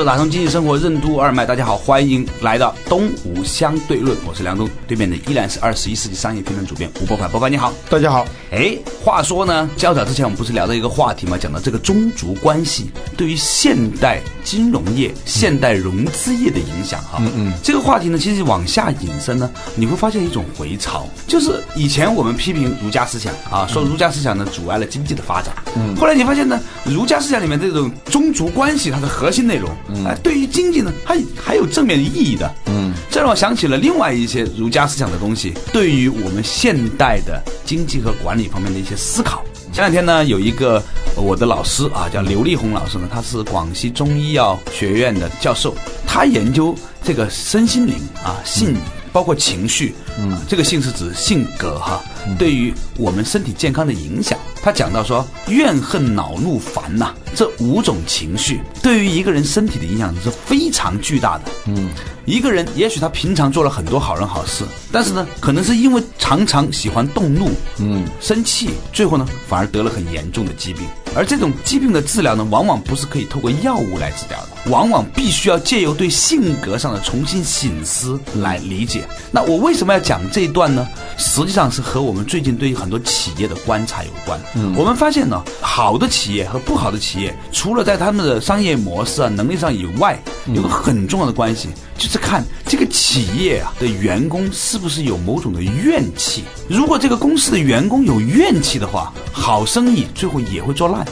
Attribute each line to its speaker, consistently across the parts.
Speaker 1: 者打通经济生活任督二脉，大家好，欢迎来到东吴相对论，我是梁东，对面的依然是二十一世纪商业评论主编吴伯凡，伯凡你好，
Speaker 2: 大家好。
Speaker 1: 哎，话说呢，较早之前我们不是聊到一个话题嘛，讲到这个中族关系对于现代金融业、现代融资业的影响哈。嗯嗯。这个话题呢，其实往下引申呢，你会发现一种回潮，就是以前我们批评儒家思想啊，说儒家思想呢阻碍了经济的发展。嗯。后来你发现呢，儒家思想里面这种宗族关系它的核心内容。哎，对于经济呢，它还有正面的意义的。嗯，这让我想起了另外一些儒家思想的东西，对于我们现代的经济和管理方面的一些思考。前两天呢，有一个我的老师啊，叫刘立红老师呢，他是广西中医药学院的教授，他研究这个身心灵啊，性包括情绪，嗯，这个性是指性格哈，对于我们身体健康的影响。他讲到说，怨恨、恼怒、烦呐，这五种情绪对于一个人身体的影响是非常巨大的。嗯，一个人也许他平常做了很多好人好事，但是呢，可能是因为常常喜欢动怒，嗯，生气，最后呢，反而得了很严重的疾病。而这种疾病的治疗呢，往往不是可以透过药物来治疗的，往往必须要借由对性格上的重新醒思来理解。那我为什么要讲这一段呢？实际上是和我们最近对于很多企业的观察有关。嗯，我们发现呢，好的企业和不好的企业，除了在他们的商业模式啊、能力上以外，有个很重要的关系，就是看这个企业啊的员工是不是有某种的怨气。如果这个公司的员工有怨气的话，好生意最后也会做烂。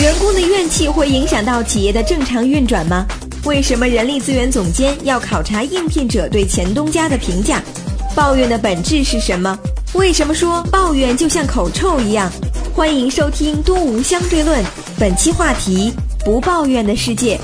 Speaker 3: 员工的怨气会影响到企业的正常运转吗？为什么人力资源总监要考察应聘者对前东家的评价？抱怨的本质是什么？为什么说抱怨就像口臭一样？欢迎收听《东吴相对论》，本期话题：不抱怨的世界。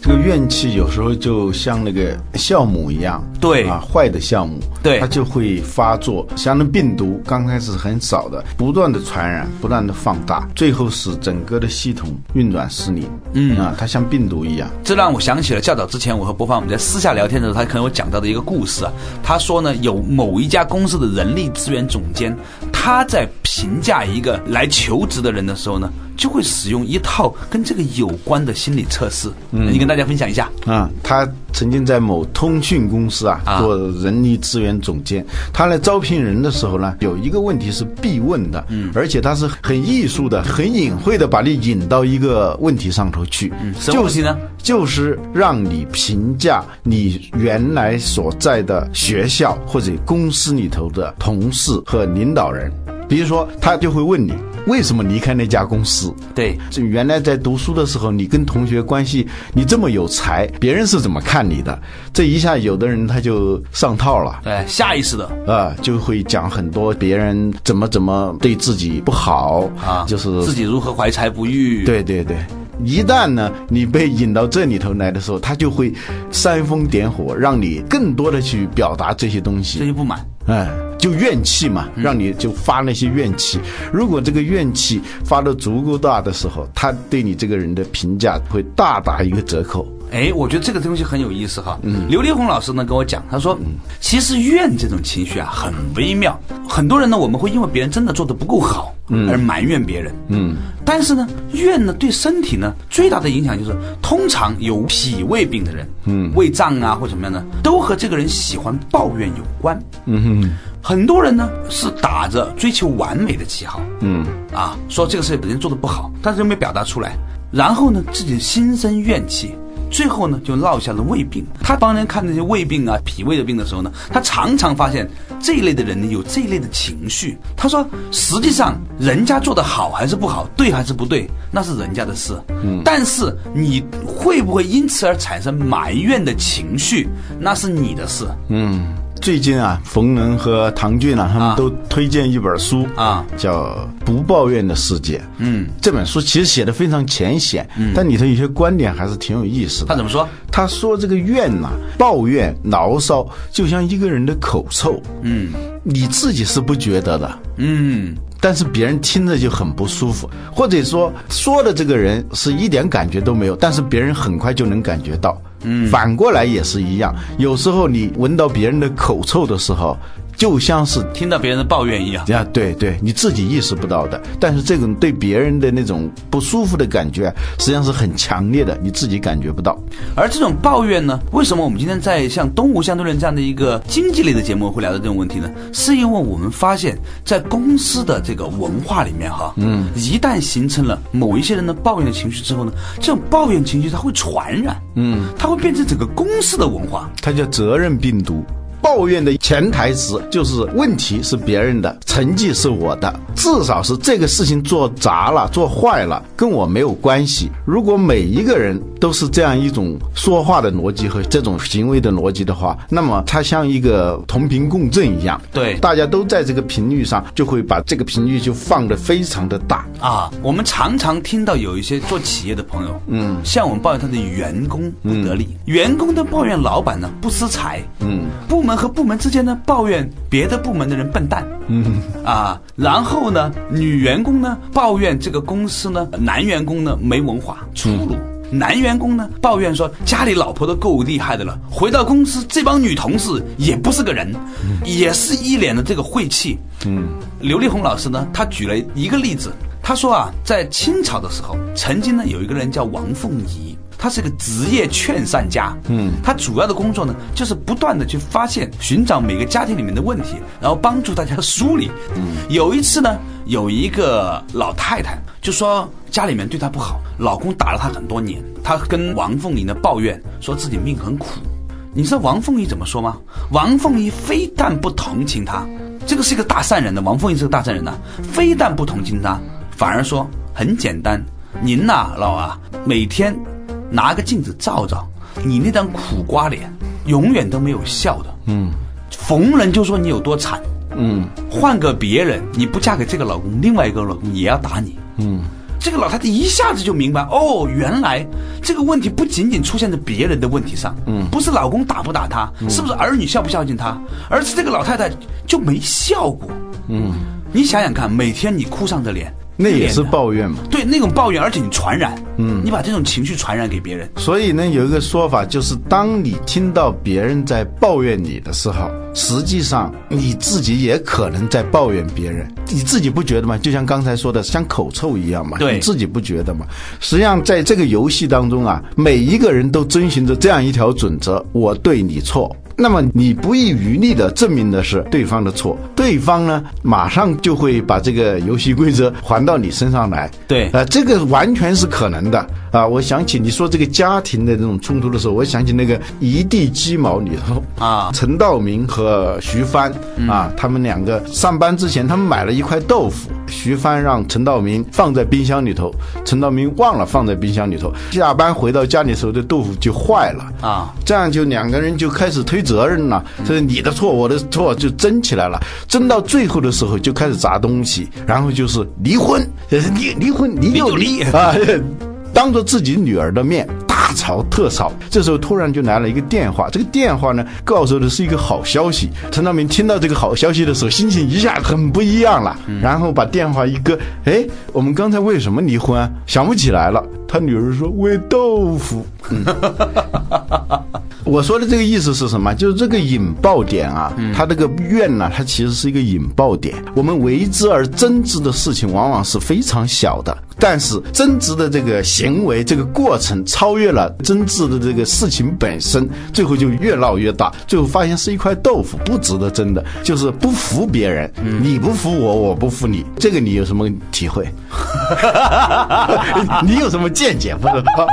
Speaker 2: 这个怨气有时候就像那个酵母一样，
Speaker 1: 对
Speaker 2: 啊，坏的项目，
Speaker 1: 对
Speaker 2: 它就会发作。像那病毒刚开始很少的，不断的传染，不断的放大，最后使整个的系统运转失灵。嗯啊，它像病毒一样。
Speaker 1: 这让我想起了较早之前我和博凡我们在私下聊天的时候，他可能我讲到的一个故事啊。他说呢，有某一家公司的人力资源总监，他在评价一个来求职的人的时候呢。就会使用一套跟这个有关的心理测试，嗯，你跟大家分享一下
Speaker 2: 啊。他曾经在某通讯公司啊做人力资源总监，他来招聘人的时候呢，有一个问题是必问的，嗯，而且他是很艺术的、很隐晦的把你引到一个问题上头去，
Speaker 1: 嗯，什么问题呢？
Speaker 2: 就是让你评价你原来所在的学校或者公司里头的同事和领导人，比如说他就会问你。为什么离开那家公司？
Speaker 1: 对，
Speaker 2: 这原来在读书的时候，你跟同学关系，你这么有才，别人是怎么看你的？这一下，有的人他就上套了，
Speaker 1: 对，下意识的
Speaker 2: 啊，就会讲很多别人怎么怎么对自己不好啊，就是
Speaker 1: 自己如何怀才不遇。
Speaker 2: 对对对，一旦呢，你被引到这里头来的时候，他就会煽风点火，让你更多的去表达这些东西，
Speaker 1: 这些不满，
Speaker 2: 哎。就怨气嘛，让你就发那些怨气。如果这个怨气发的足够大的时候，他对你这个人的评价会大打一个折扣。
Speaker 1: 哎，我觉得这个东西很有意思哈。嗯，刘立红老师呢跟我讲，他说，其实怨这种情绪啊很微妙。很多人呢，我们会因为别人真的做的不够好，嗯，而埋怨别人，嗯。但是呢，怨呢对身体呢最大的影响就是，通常有脾胃病的人，嗯，胃胀啊或怎么样呢，都和这个人喜欢抱怨有关。嗯哼。很多人呢是打着追求完美的旗号，嗯，啊，说这个事情本身做的不好，但是又没表达出来，然后呢自己心生怨气，最后呢就落下了胃病。他帮人看那些胃病啊、脾胃的病的时候呢，他常常发现这一类的人呢有这一类的情绪。他说，实际上人家做的好还是不好，对还是不对，那是人家的事。嗯，但是你会不会因此而产生埋怨的情绪，那是你的事。
Speaker 2: 嗯。最近啊，冯仑和唐骏啊，他们都推荐一本书啊，叫《不抱怨的世界》。嗯，这本书其实写的非常浅显，嗯，但里头有些观点还是挺有意思的。
Speaker 1: 他怎么说？
Speaker 2: 他说这个怨呐，抱怨、牢骚，就像一个人的口臭。嗯，你自己是不觉得的。嗯。但是别人听着就很不舒服，或者说说的这个人是一点感觉都没有，但是别人很快就能感觉到。反过来也是一样，有时候你闻到别人的口臭的时候。就像是
Speaker 1: 听到别人的抱怨一样，
Speaker 2: 呀，对对，你自己意识不到的，但是这种对别人的那种不舒服的感觉，实际上是很强烈的，你自己感觉不到。
Speaker 1: 而这种抱怨呢，为什么我们今天在像《东吴相对论》这样的一个经济类的节目会聊到这种问题呢？是因为我们发现，在公司的这个文化里面，哈，嗯，一旦形成了某一些人的抱怨的情绪之后呢，这种抱怨情绪它会传染，嗯，它会变成整个公司的文化，
Speaker 2: 它叫责任病毒。抱怨的潜台词就是问题是别人的，成绩是我的，至少是这个事情做砸了、做坏了，跟我没有关系。如果每一个人都是这样一种说话的逻辑和这种行为的逻辑的话，那么它像一个同频共振一样，
Speaker 1: 对，
Speaker 2: 大家都在这个频率上，就会把这个频率就放得非常的大
Speaker 1: 啊。我们常常听到有一些做企业的朋友，嗯，向我们抱怨他的员工不得力，员工的抱怨老板呢不思财，嗯，部门。和部门之间呢，抱怨别的部门的人笨蛋，嗯。啊，然后呢，女员工呢抱怨这个公司呢，男员工呢没文化。粗鲁，男员工呢抱怨说家里老婆都够厉害的了，回到公司这帮女同事也不是个人，也是一脸的这个晦气。嗯，刘丽红老师呢，他举了一个例子，他说啊，在清朝的时候，曾经呢有一个人叫王凤仪。他是个职业劝善家，嗯，他主要的工作呢，就是不断的去发现、寻找每个家庭里面的问题，然后帮助大家梳理。嗯，有一次呢，有一个老太太就说家里面对她不好，老公打了她很多年，她跟王凤仪呢抱怨，说自己命很苦。你知道王凤仪怎么说吗？王凤仪非但不同情她，这个是一个大善人的，王凤仪是个大善人呐，非但不同情她，反而说很简单，您呐，老啊，每天。拿个镜子照照，你那张苦瓜脸，永远都没有笑的。嗯，逢人就说你有多惨。嗯，换个别人，你不嫁给这个老公，另外一个老公也要打你。嗯，这个老太太一下子就明白，哦，原来这个问题不仅仅出现在别人的问题上。嗯，不是老公打不打她，是不是儿女孝不孝敬她，而是这个老太太就没笑过。嗯，你想想看，每天你哭丧着脸。
Speaker 2: 那也是抱怨嘛？
Speaker 1: 对，那种抱怨，而且你传染，嗯，你把这种情绪传染给别人。
Speaker 2: 所以呢，有一个说法就是，当你听到别人在抱怨你的时候，实际上你自己也可能在抱怨别人。你自己不觉得吗？就像刚才说的，像口臭一样嘛。
Speaker 1: 对，
Speaker 2: 你自己不觉得吗？实际上，在这个游戏当中啊，每一个人都遵循着这样一条准则：我对你错。那么你不遗余力的证明的是对方的错，对方呢马上就会把这个游戏规则还到你身上来。
Speaker 1: 对，
Speaker 2: 呃，这个完全是可能的啊！我想起你说这个家庭的这种冲突的时候，我想起那个《一地鸡毛》里头啊，陈道明和徐帆啊，他们两个上班之前，他们买了一块豆腐。徐帆让陈道明放在冰箱里头，陈道明忘了放在冰箱里头。下班回到家里时候，这豆腐就坏了啊！这样就两个人就开始推责任了，这是你的错，我的错，就争起来了。争到最后的时候，就开始砸东西，然后就是离婚，离离婚，离就离啊！当着自己女儿的面。大吵特吵，这时候突然就来了一个电话，这个电话呢告诉的是一个好消息。陈道明听到这个好消息的时候，心情一下很不一样了，然后把电话一搁，哎，我们刚才为什么离婚啊？想不起来了。他女儿说喂豆腐。我说的这个意思是什么？就是这个引爆点啊，它这个怨呢，它其实是一个引爆点。我们为之而争执的事情，往往是非常小的，但是争执的这个行为、这个过程超越了争执的这个事情本身，最后就越闹越大，最后发现是一块豆腐，不值得争的，就是不服别人，你不服我，我不服你，这个你有什么体会？你有什么见解？不知道。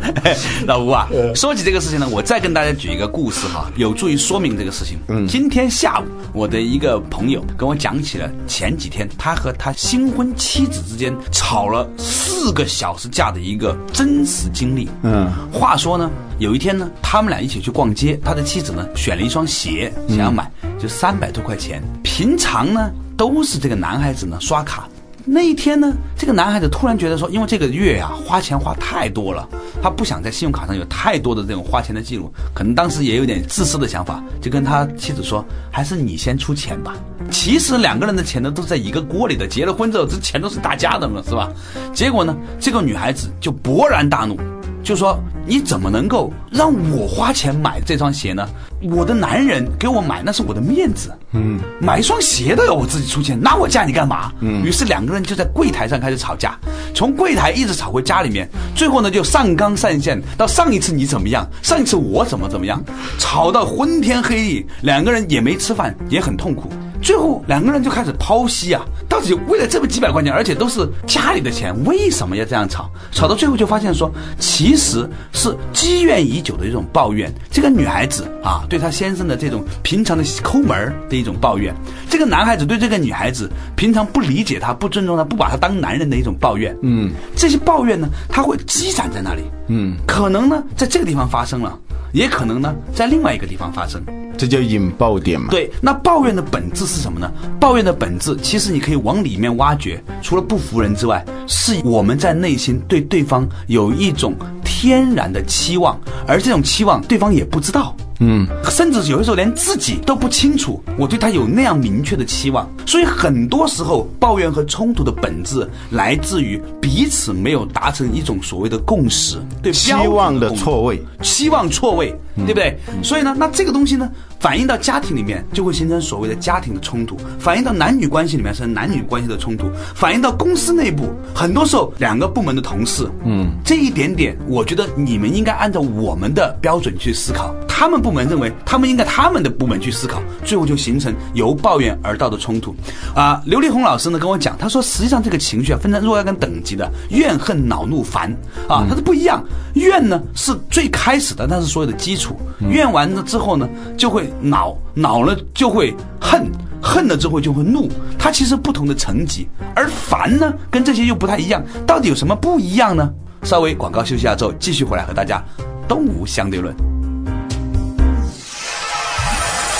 Speaker 1: 老吴啊，说起这个事情呢，我再跟大家举一个故事哈，有助于说明这个事情。嗯，今天下午，我的一个朋友跟我讲起了前几天他和他新婚妻子之间吵了四个小时架的一个真实经历。嗯，话说呢，有一天呢，他们俩一起去逛街，他的妻子呢选了一双鞋想要买，就三百多块钱。平常呢都是这个男孩子呢刷卡。那一天呢，这个男孩子突然觉得说，因为这个月呀花钱花太多了，他不想在信用卡上有太多的这种花钱的记录，可能当时也有点自私的想法，就跟他妻子说，还是你先出钱吧。其实两个人的钱呢都在一个锅里的，结了婚之后这钱都是大家的了，是吧？结果呢，这个女孩子就勃然大怒。就说你怎么能够让我花钱买这双鞋呢？我的男人给我买那是我的面子，嗯，买一双鞋都要我自己出钱，那我嫁你干嘛？嗯，于是两个人就在柜台上开始吵架，从柜台一直吵回家里面，最后呢就上纲上线到上一次你怎么样，上一次我怎么怎么样，吵到昏天黑地，两个人也没吃饭，也很痛苦。最后两个人就开始剖析啊，到底为了这么几百块钱，而且都是家里的钱，为什么要这样吵？吵到最后就发现说，其实是积怨已久的一种抱怨。这个女孩子啊，对她先生的这种平常的抠门的一种抱怨；这个男孩子对这个女孩子平常不理解她、不尊重她、不把她当男人的一种抱怨。嗯，这些抱怨呢，他会积攒在那里。嗯，可能呢，在这个地方发生了。也可能呢，在另外一个地方发生，
Speaker 2: 这叫引爆点嘛？
Speaker 1: 对，那抱怨的本质是什么呢？抱怨的本质，其实你可以往里面挖掘，除了不服人之外，是我们在内心对对方有一种天然的期望，而这种期望对方也不知道。嗯，甚至有的时候连自己都不清楚，我对他有那样明确的期望，所以很多时候抱怨和冲突的本质来自于彼此没有达成一种所谓的共识，对
Speaker 2: 期望的错位，
Speaker 1: 期望错位，对不对？所以呢，那这个东西呢？反映到家庭里面，就会形成所谓的家庭的冲突；反映到男女关系里面，是男女关系的冲突；反映到公司内部，很多时候两个部门的同事，嗯，这一点点，我觉得你们应该按照我们的标准去思考。他们部门认为他们应该他们的部门去思考，最后就形成由抱怨而到的冲突。啊，刘丽红老师呢跟我讲，他说实际上这个情绪啊分成若干个等级的，怨恨、恼怒、烦啊，它是不一样。怨呢是最开始的，那是所有的基础。怨完了之后呢，就会。恼恼了就会恨，恨了之后就会怒，它其实不同的层级。而烦呢，跟这些又不太一样，到底有什么不一样呢？稍微广告休息下之后，继续回来和大家东吴相对论。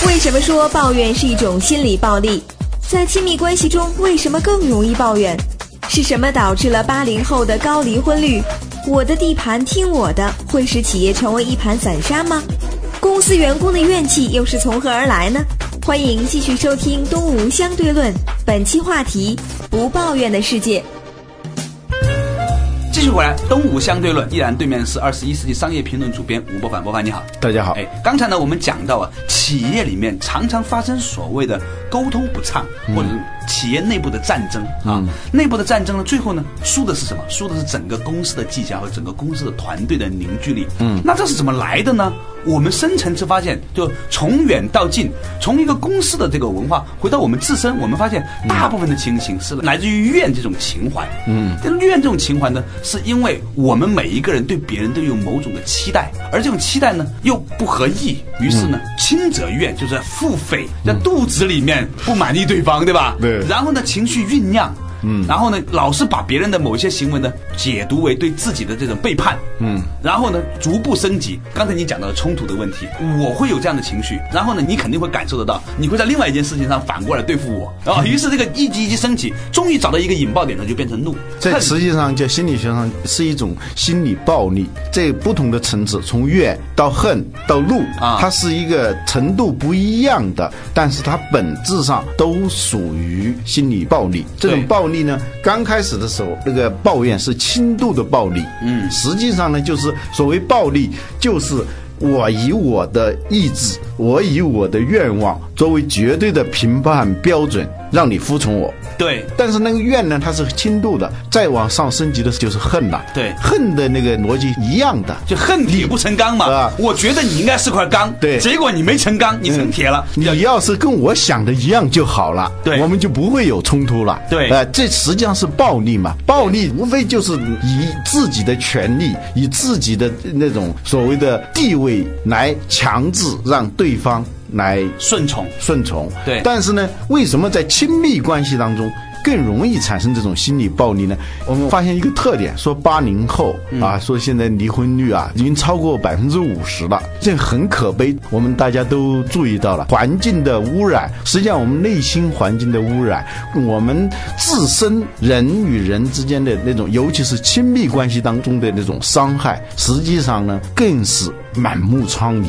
Speaker 3: 为什么说抱怨是一种心理暴力？在亲密关系中，为什么更容易抱怨？是什么导致了八零后的高离婚率？我的地盘听我的，会使企业成为一盘散沙吗？公司员工的怨气又是从何而来呢？欢迎继续收听《东吴相对论》，本期话题：不抱怨的世界。
Speaker 1: 继续回来，《东吴相对论》依然对面是二十一世纪商业评论主编吴伯凡，伯凡你好，
Speaker 2: 大家好。
Speaker 1: 哎，刚才呢我们讲到啊，企业里面常常发生所谓的沟通不畅，或者。企业内部的战争啊，内部的战争呢，最后呢，输的是什么？输的是整个公司的绩效和整个公司的团队的凝聚力。嗯，那这是怎么来的呢？我们深层次发现，就从远到近，从一个公司的这个文化回到我们自身，我们发现大部分的情形是来自于怨这种情怀。嗯，这怨这种情怀呢，是因为我们每一个人对别人都有某种的期待，而这种期待呢又不合意，于是呢，轻者怨，就是腹诽，在肚子里面不满意对方，对吧？
Speaker 2: 对。
Speaker 1: 然后呢，情绪酝酿。嗯，然后呢，老是把别人的某些行为呢解读为对自己的这种背叛，嗯，然后呢，逐步升级。刚才你讲到了冲突的问题，我会有这样的情绪，然后呢，你肯定会感受得到，你会在另外一件事情上反过来对付我，啊，于是这个一级一级升级，终于找到一个引爆点呢，就变成怒。
Speaker 2: 这实际上在心理学上是一种心理暴力，这不同的层次，从怨到恨到怒啊，它是一个程度不一样的，但是它本质上都属于心理暴力。这种暴。力呢？刚开始的时候，那个抱怨是轻度的暴力。嗯，实际上呢，就是所谓暴力，就是我以我的意志，我以我的愿望作为绝对的评判标准，让你服从我。
Speaker 1: 对
Speaker 2: 但是那个怨呢，它是轻度的，再往上升级的就是恨了。
Speaker 1: 对
Speaker 2: 恨的那个逻辑一样的。
Speaker 1: 就恨铁不成钢嘛。
Speaker 2: 啊
Speaker 1: 我觉得你应该是块钢，
Speaker 2: 对
Speaker 1: 结果你没成钢，你成铁了。
Speaker 2: 你要是跟我想的一样就好了，
Speaker 1: 对
Speaker 2: 我们就不会有冲突了。
Speaker 1: 对
Speaker 2: 呃，这实际上是暴力嘛，暴力无非就是以自己的权利，以自己的那种所谓的地位来强制让对方来
Speaker 1: 顺从，
Speaker 2: 顺从。
Speaker 1: 对
Speaker 2: 但是呢，为什么在亲密关系当中？更容易产生这种心理暴力呢？我们发现一个特点，说八零后啊，说现在离婚率啊已经超过百分之五十了，这很可悲。我们大家都注意到了，环境的污染，实际上我们内心环境的污染，我们自身人与人之间的那种，尤其是亲密关系当中的那种伤害，实际上呢，更是满目疮痍，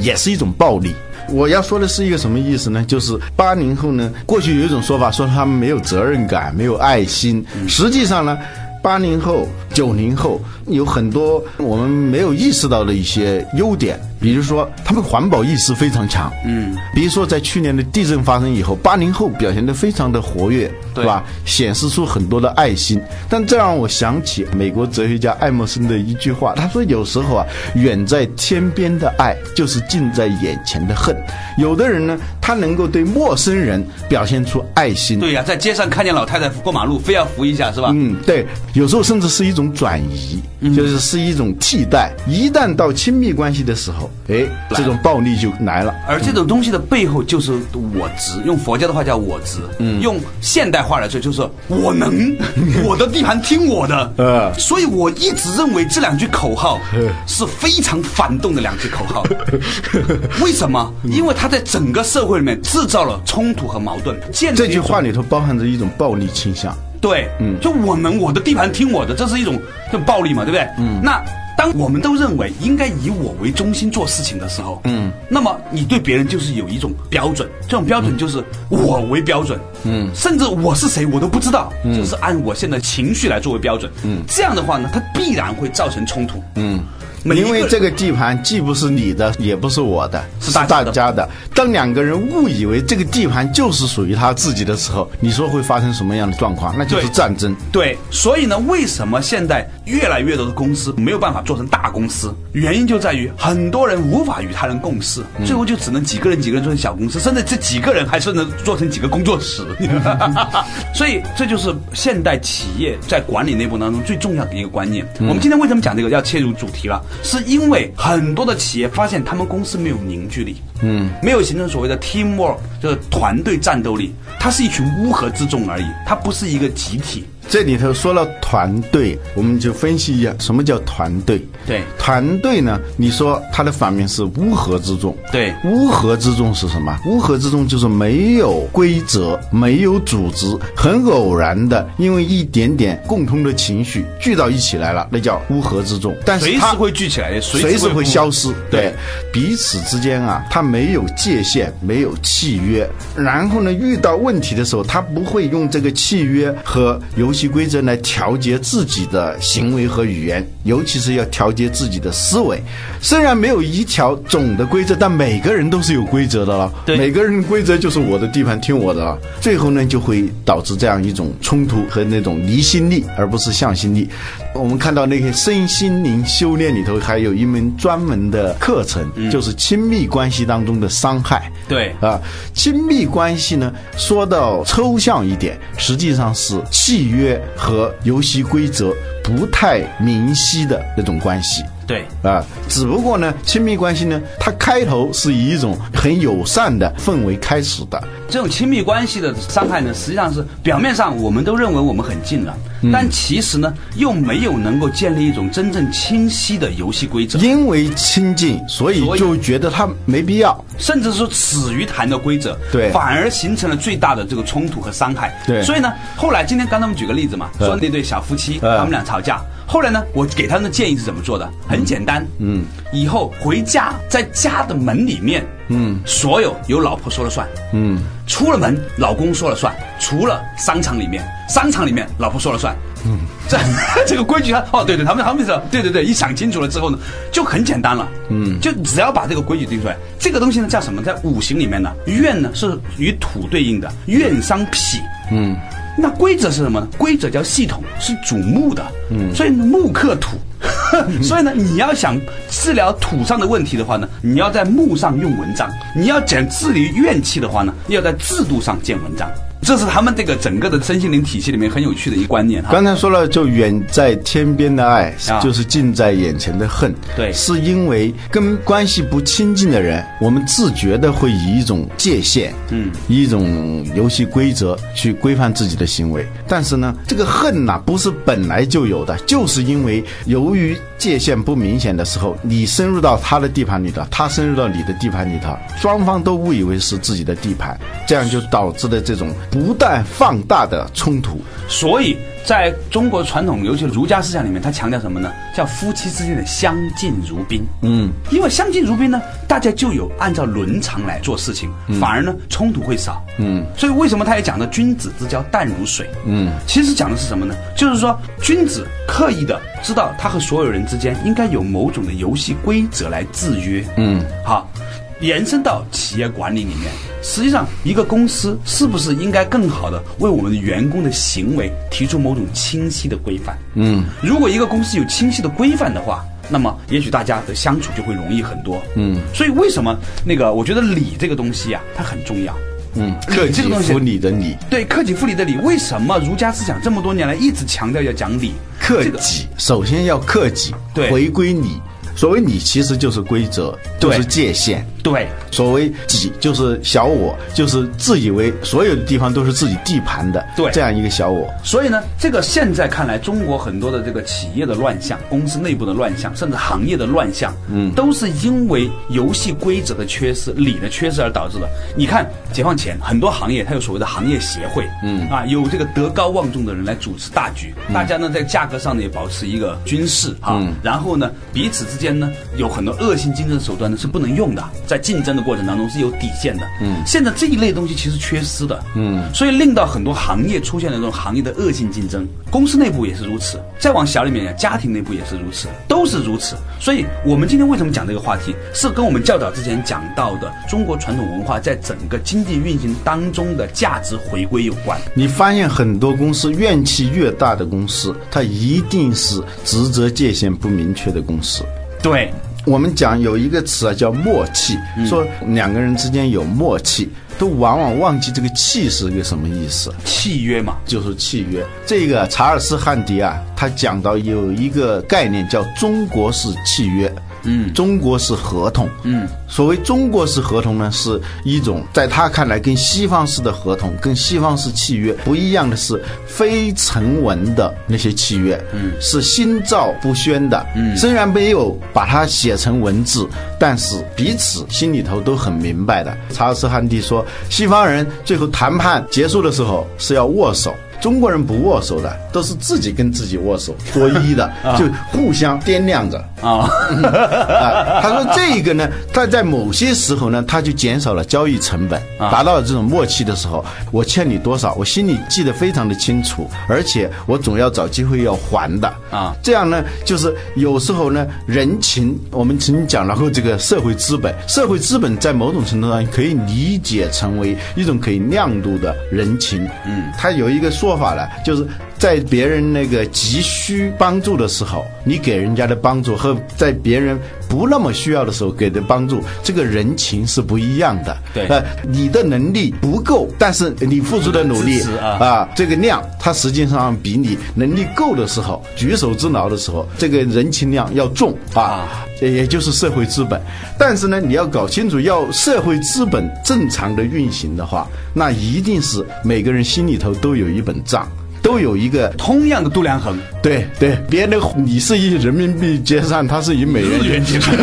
Speaker 2: 也是一种暴力。我要说的是一个什么意思呢？就是八零后呢，过去有一种说法说他们没有责任感、没有爱心，实际上呢。八零后、九零后有很多我们没有意识到的一些优点，比如说他们环保意识非常强，嗯，比如说在去年的地震发生以后，八零后表现得非常的活跃，
Speaker 1: 对
Speaker 2: 吧？显示出很多的爱心。但这让我想起美国哲学家爱默生的一句话，他说：“有时候啊，远在天边的爱就是近在眼前的恨。有的人呢，他能够对陌生人表现出爱心，
Speaker 1: 对呀、在街上看见老太太过马路，非要扶一下，是吧？
Speaker 2: 嗯，对，有时候甚至是一种转移，就是是一种替代。一旦到亲密关系的时候，哎，这种暴力就来了。
Speaker 1: 而这种东西的背后就是我执，用佛教的话叫我执，
Speaker 2: 嗯
Speaker 1: 用现代化来说就是我能，我的地盘听我的。
Speaker 2: 呃
Speaker 1: 所以我一直认为这两句口号是非常反动的两句口号。为什么？因为它在整个社会里面制造了冲突和矛盾。
Speaker 2: 这句话里头包含着一种暴力倾向。
Speaker 1: 对，嗯，就我能，我的地盘听我的，这是一种这种暴力嘛，对不对？嗯，那当我们都认为应该以我为中心做事情的时候，嗯，那么你对别人就是有一种标准，这种标准就是我为标准，嗯，甚至我是谁我都不知道，就是按我现在情绪来作为标准，嗯，这样的话呢，它必然会造成冲突，嗯。
Speaker 2: 因为这个地盘既不是你的，也不是我的，是
Speaker 1: 是大家的。
Speaker 2: 当两个人误以为这个地盘就是属于他自己的时候，你说会发生什么样的状况？那就是战争。
Speaker 1: 对，所以呢，为什么现在越来越多的公司没有办法做成大公司？原因就在于很多人无法与他人共事，最后就只能几个人几个人做成小公司，甚至这几个人还是能做成几个工作室。所以这就是现代企业在管理内部当中最重要的一个观念。我们今天为什么讲这个要切入主题了？是因为很多的企业发现他们公司没有凝聚力，嗯，没有形成所谓的 teamwork，就是团队战斗力，它是一群乌合之众而已，它不是一个集体。
Speaker 2: 这里头说了团队，我们就分析一下什么叫团队。
Speaker 1: 对
Speaker 2: 团队呢，你说它的反面是乌合之众。
Speaker 1: 对
Speaker 2: 乌合之众是什么？乌合之众就是没有规则、没有组织，很偶然的，因为一点点共同的情绪聚到一起来了，那叫乌合之众。但
Speaker 1: 随时会聚起来的，随
Speaker 2: 随时会消失。
Speaker 1: 对
Speaker 2: 对，彼此之间啊，它没有界限，没有契约。然后呢，遇到问题的时候，他不会用这个契约和游戏规则来调节自己的行为和语言，尤其是要调节自己的思维。虽然没有一条总的规则，但每个人都是有规则的了。
Speaker 1: 对
Speaker 2: 每个人规则就是我的地盘听我的了。最后呢，就会导致这样一种冲突和那种离心力，而不是向心力。我们看到那些身心灵修炼里头还有一门专门的课程，就是亲密关系当中的伤害。
Speaker 1: 对
Speaker 2: 啊，亲密关系呢，说到抽象一点，实际上是契约和游戏规则不太明晰的那种关系。
Speaker 1: 对
Speaker 2: 啊，只不过呢，亲密关系呢，它开头是以一种很友善的氛围开始的，
Speaker 1: 这种亲密关系的伤害呢，实际上是表面上我们都认为我们很近了，但其实呢，又没有能够建立一种真正清晰的游戏规则，
Speaker 2: 因为亲近，所以就觉得它没必要。
Speaker 1: 甚至说死于谈的规则，
Speaker 2: 对
Speaker 1: 反而形成了最大的这个冲突和伤害。
Speaker 2: 对
Speaker 1: 所以呢，后来今天刚才我们举个例子嘛，
Speaker 2: 嗯
Speaker 1: 说那对小夫妻
Speaker 2: 嗯
Speaker 1: 他们俩吵架。后来呢，我给他们的建议是怎么做的？很简单，嗯，以后回家在家的门里面嗯，所有由老婆说了算。嗯，出了门老公说了算，除了商场里面，商场里面老婆说了算。嗯，这 这个规矩他哦，对对，他们他们是，对对对，一想清楚了之后呢，就很简单了。嗯，就只要把这个规矩定出来，这个东西呢叫什么？在五行里面呢，怨呢是与土对应的，怨伤脾。嗯。那规则是什么呢？规则叫系统，是主木的，嗯，所以木克土，所以呢，你要想治疗土上的问题的话呢，你要在木上用文章；你要讲治理怨气的话呢，要在制度上建文章。这是他们这个整个的身心灵体系里面很有趣的一个观念。
Speaker 2: 刚才说了，就远在天边的爱，就是近在眼前的恨。
Speaker 1: 对，
Speaker 2: 是因为跟关系不亲近的人，我们自觉的会以一种界限，嗯，一种游戏规则去规范自己的行为。但是呢，这个恨呐，不是本来就有的，就是因为由于界限不明显的时候，你深入到他的地盘里头，他深入到你的地盘里头，双方都误以为是自己的地盘，这样就导致的这种。不断放大的冲突，
Speaker 1: 所以在中国传统，尤其儒家思想里面，他强调什么呢？叫夫妻之间的相敬如宾。嗯，因为相敬如宾呢，大家就有按照伦常来做事情，反而呢冲突会少。嗯，所以为什么他也讲的君子之交淡如水？嗯，其实讲的是什么呢？就是说君子刻意的知道他和所有人之间应该有某种的游戏规则来制约。嗯，好。延伸到企业管理里面，实际上一个公司是不是应该更好的为我们的员工的行为提出某种清晰的规范？嗯，如果一个公司有清晰的规范的话，那么也许大家的相处就会容易很多。嗯，所以为什么那个我觉得礼这个东西啊，它很重要。
Speaker 2: 嗯，克己复礼的礼，
Speaker 1: 对，克己复礼的礼，为什么儒家思想这么多年来一直强调要讲礼？
Speaker 2: 克己，首先要克己，
Speaker 1: 对，
Speaker 2: 回归礼。所谓礼其实就是规则，就是界限。
Speaker 1: 对，
Speaker 2: 所谓己就是小我，就是自以为所有的地方都是自己地盘的。
Speaker 1: 对，
Speaker 2: 这样一个小我。
Speaker 1: 所以呢，这个现在看来，中国很多的这个企业的乱象、公司内部的乱象，甚至行业的乱象，嗯，都是因为游戏规则的缺失、理的缺失而导致的。你看，解放前很多行业它有所谓的行业协会，嗯啊，有这个德高望重的人来主持大局，大家呢在价格上呢也保持一个均势哈，然后呢彼此之间。间呢，有很多恶性竞争手段呢是不能用的，在竞争的过程当中是有底线的。嗯，现在这一类东西其实缺失的。嗯，所以令到很多行业出现了这种行业的恶性竞争，公司内部也是如此。再往小里面讲，家庭内部也是如此，都是如此。所以我们今天为什么讲这个话题，是跟我们较早之前讲到的中国传统文化在整个经济运行当中的价值回归有关。
Speaker 2: 你发现很多公司怨气越大的公司，它一定是职责界限不明确的公司。
Speaker 1: 对，
Speaker 2: 我们讲有一个词啊，叫默契，说两个人之间有默契，都往往忘记这个契是个什么意思？
Speaker 1: 契约嘛，
Speaker 2: 就是契约。这个查尔斯·汉迪啊，他讲到有一个概念叫中国式契约。嗯，中国式合同。嗯，所谓中国式合同呢，是一种在他看来跟西方式的合同、跟西方式契约不一样的是非成文的那些契约。嗯，是心照不宣的。嗯，虽然没有把它写成文字，但是彼此心里头都很明白的。查尔斯·汉迪说，西方人最后谈判结束的时候是要握手。中国人不握手的，都是自己跟自己握手，作揖的，就互相掂量着 啊。他说这个呢，他在某些时候呢，他就减少了交易成本，达到了这种默契的时候，我欠你多少，我心里记得非常的清楚，而且我总要找机会要还的啊。这样呢，就是有时候呢，人情我们曾经讲然后，这个社会资本，社会资本在某种程度上可以理解成为一种可以量度的人情。嗯，他有一个说。法呢，就是在别人那个急需帮助的时候，你给人家的帮助和在别人不那么需要的时候给的帮助，这个人情是不一样的。
Speaker 1: 对，呃，
Speaker 2: 你的能力不够，但是你付出的努力啊，这个量，它实际上比你能力够的时候，举手之劳的时候，这个人情量要重啊，也就是社会资本。但是呢，你要搞清楚，要社会资本正常的运行的话，那一定是每个人心里头都有一本。账都有一个
Speaker 1: 同样的度量衡，
Speaker 2: 对对，别人你是以人民币结算，他是以美元。结算，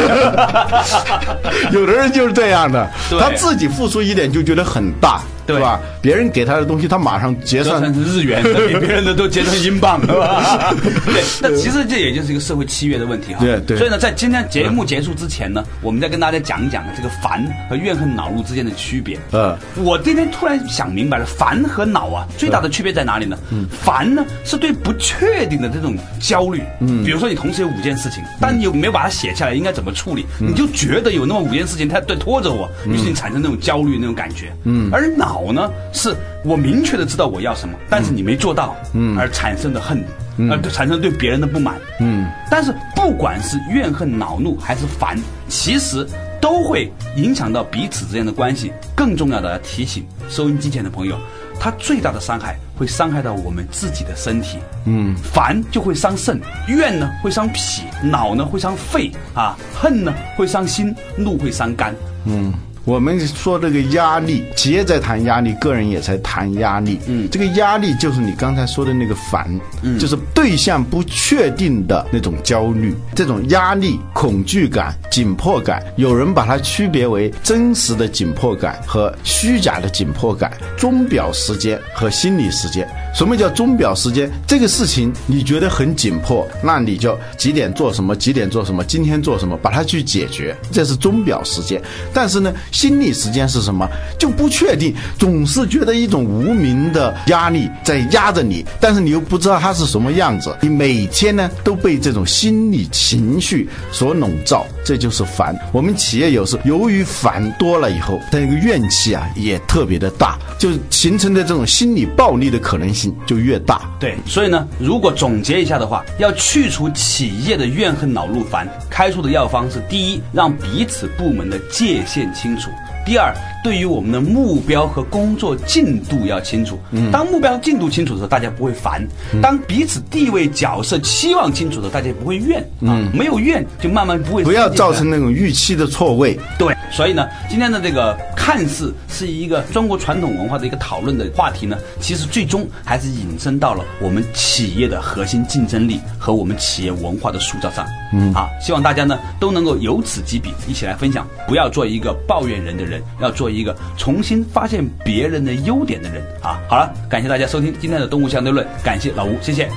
Speaker 2: 有的人就是这样的，他自己付出一点就觉得很大。
Speaker 1: 对
Speaker 2: 吧？别人给他的东西，他马上结算
Speaker 1: 成日元，给别人的都结成英镑，对吧？对，那其实这也就是一个社会契约的问题哈。
Speaker 2: 对对。
Speaker 1: 所以呢，在今天节目结束之前呢，我们再跟大家讲一讲这个烦和怨恨恼怒之间的区别。
Speaker 2: 嗯，
Speaker 1: 我今天突然想明白了，烦和恼啊，最大的区别在哪里呢？嗯，烦呢是对不确定的这种焦虑。嗯，比如说你同时有五件事情，但你又没有把它写下来，应该怎么处理？你就觉得有那么五件事情，它在拖着我，于是你产生那种焦虑那种感觉。嗯，而恼呢，是我明确的知道我要什么，但是你没做到，嗯，而产生的恨，而产生对别人的不满。嗯，但是不管是怨恨、恼怒还是烦，其实都会影响到彼此之间的关系。更重要的要提醒收音机前的朋友，他最大的伤害会伤害到我们自己的身体。嗯，烦就会伤肾，怨呢会伤脾，恼呢会伤肺啊，恨呢会伤心，怒会伤肝。嗯。
Speaker 2: 我们说这个压力，企业在谈压力，个人也在谈压力。嗯，这个压力就是你刚才说的那个烦，嗯，就是对象不确定的那种焦虑，这种压力、恐惧感、紧迫感，有人把它区别为真实的紧迫感和虚假的紧迫感，钟表时间和心理时间。什么叫钟表时间？这个事情你觉得很紧迫，那你就几点做什么，几点做什么，今天做什么，把它去解决，这是钟表时间。但是呢，心理时间是什么？就不确定，总是觉得一种无名的压力在压着你，但是你又不知道它是什么样子。你每天呢都被这种心理情绪所笼罩，这就是烦。我们企业有时由于烦多了以后，它那个怨气啊也特别的大，就形成的这种心理暴力的可能性。就越大，
Speaker 1: 对，所以呢，如果总结一下的话，要去除企业的怨恨、恼怒、烦，开出的药方是：第一，让彼此部门的界限清楚。第二，对于我们的目标和工作进度要清楚。当目标进度清楚的时候，大家不会烦；当彼此地位、角色、期望清楚的时候，大家不会怨。嗯，没有怨，就慢慢不会。
Speaker 2: 不要造成那种预期的错位。
Speaker 1: 对，所以呢，今天的这个看似是一个中国传统文化的一个讨论的话题呢，其实最终还是引申到了我们企业的核心竞争力和我们企业文化的塑造上。嗯，好，希望大家呢都能够由此及彼，一起来分享，不要做一个抱怨人的人。要做一个重新发现别人的优点的人啊！好了，感谢大家收听今天的动物相对论，感谢老吴，谢谢。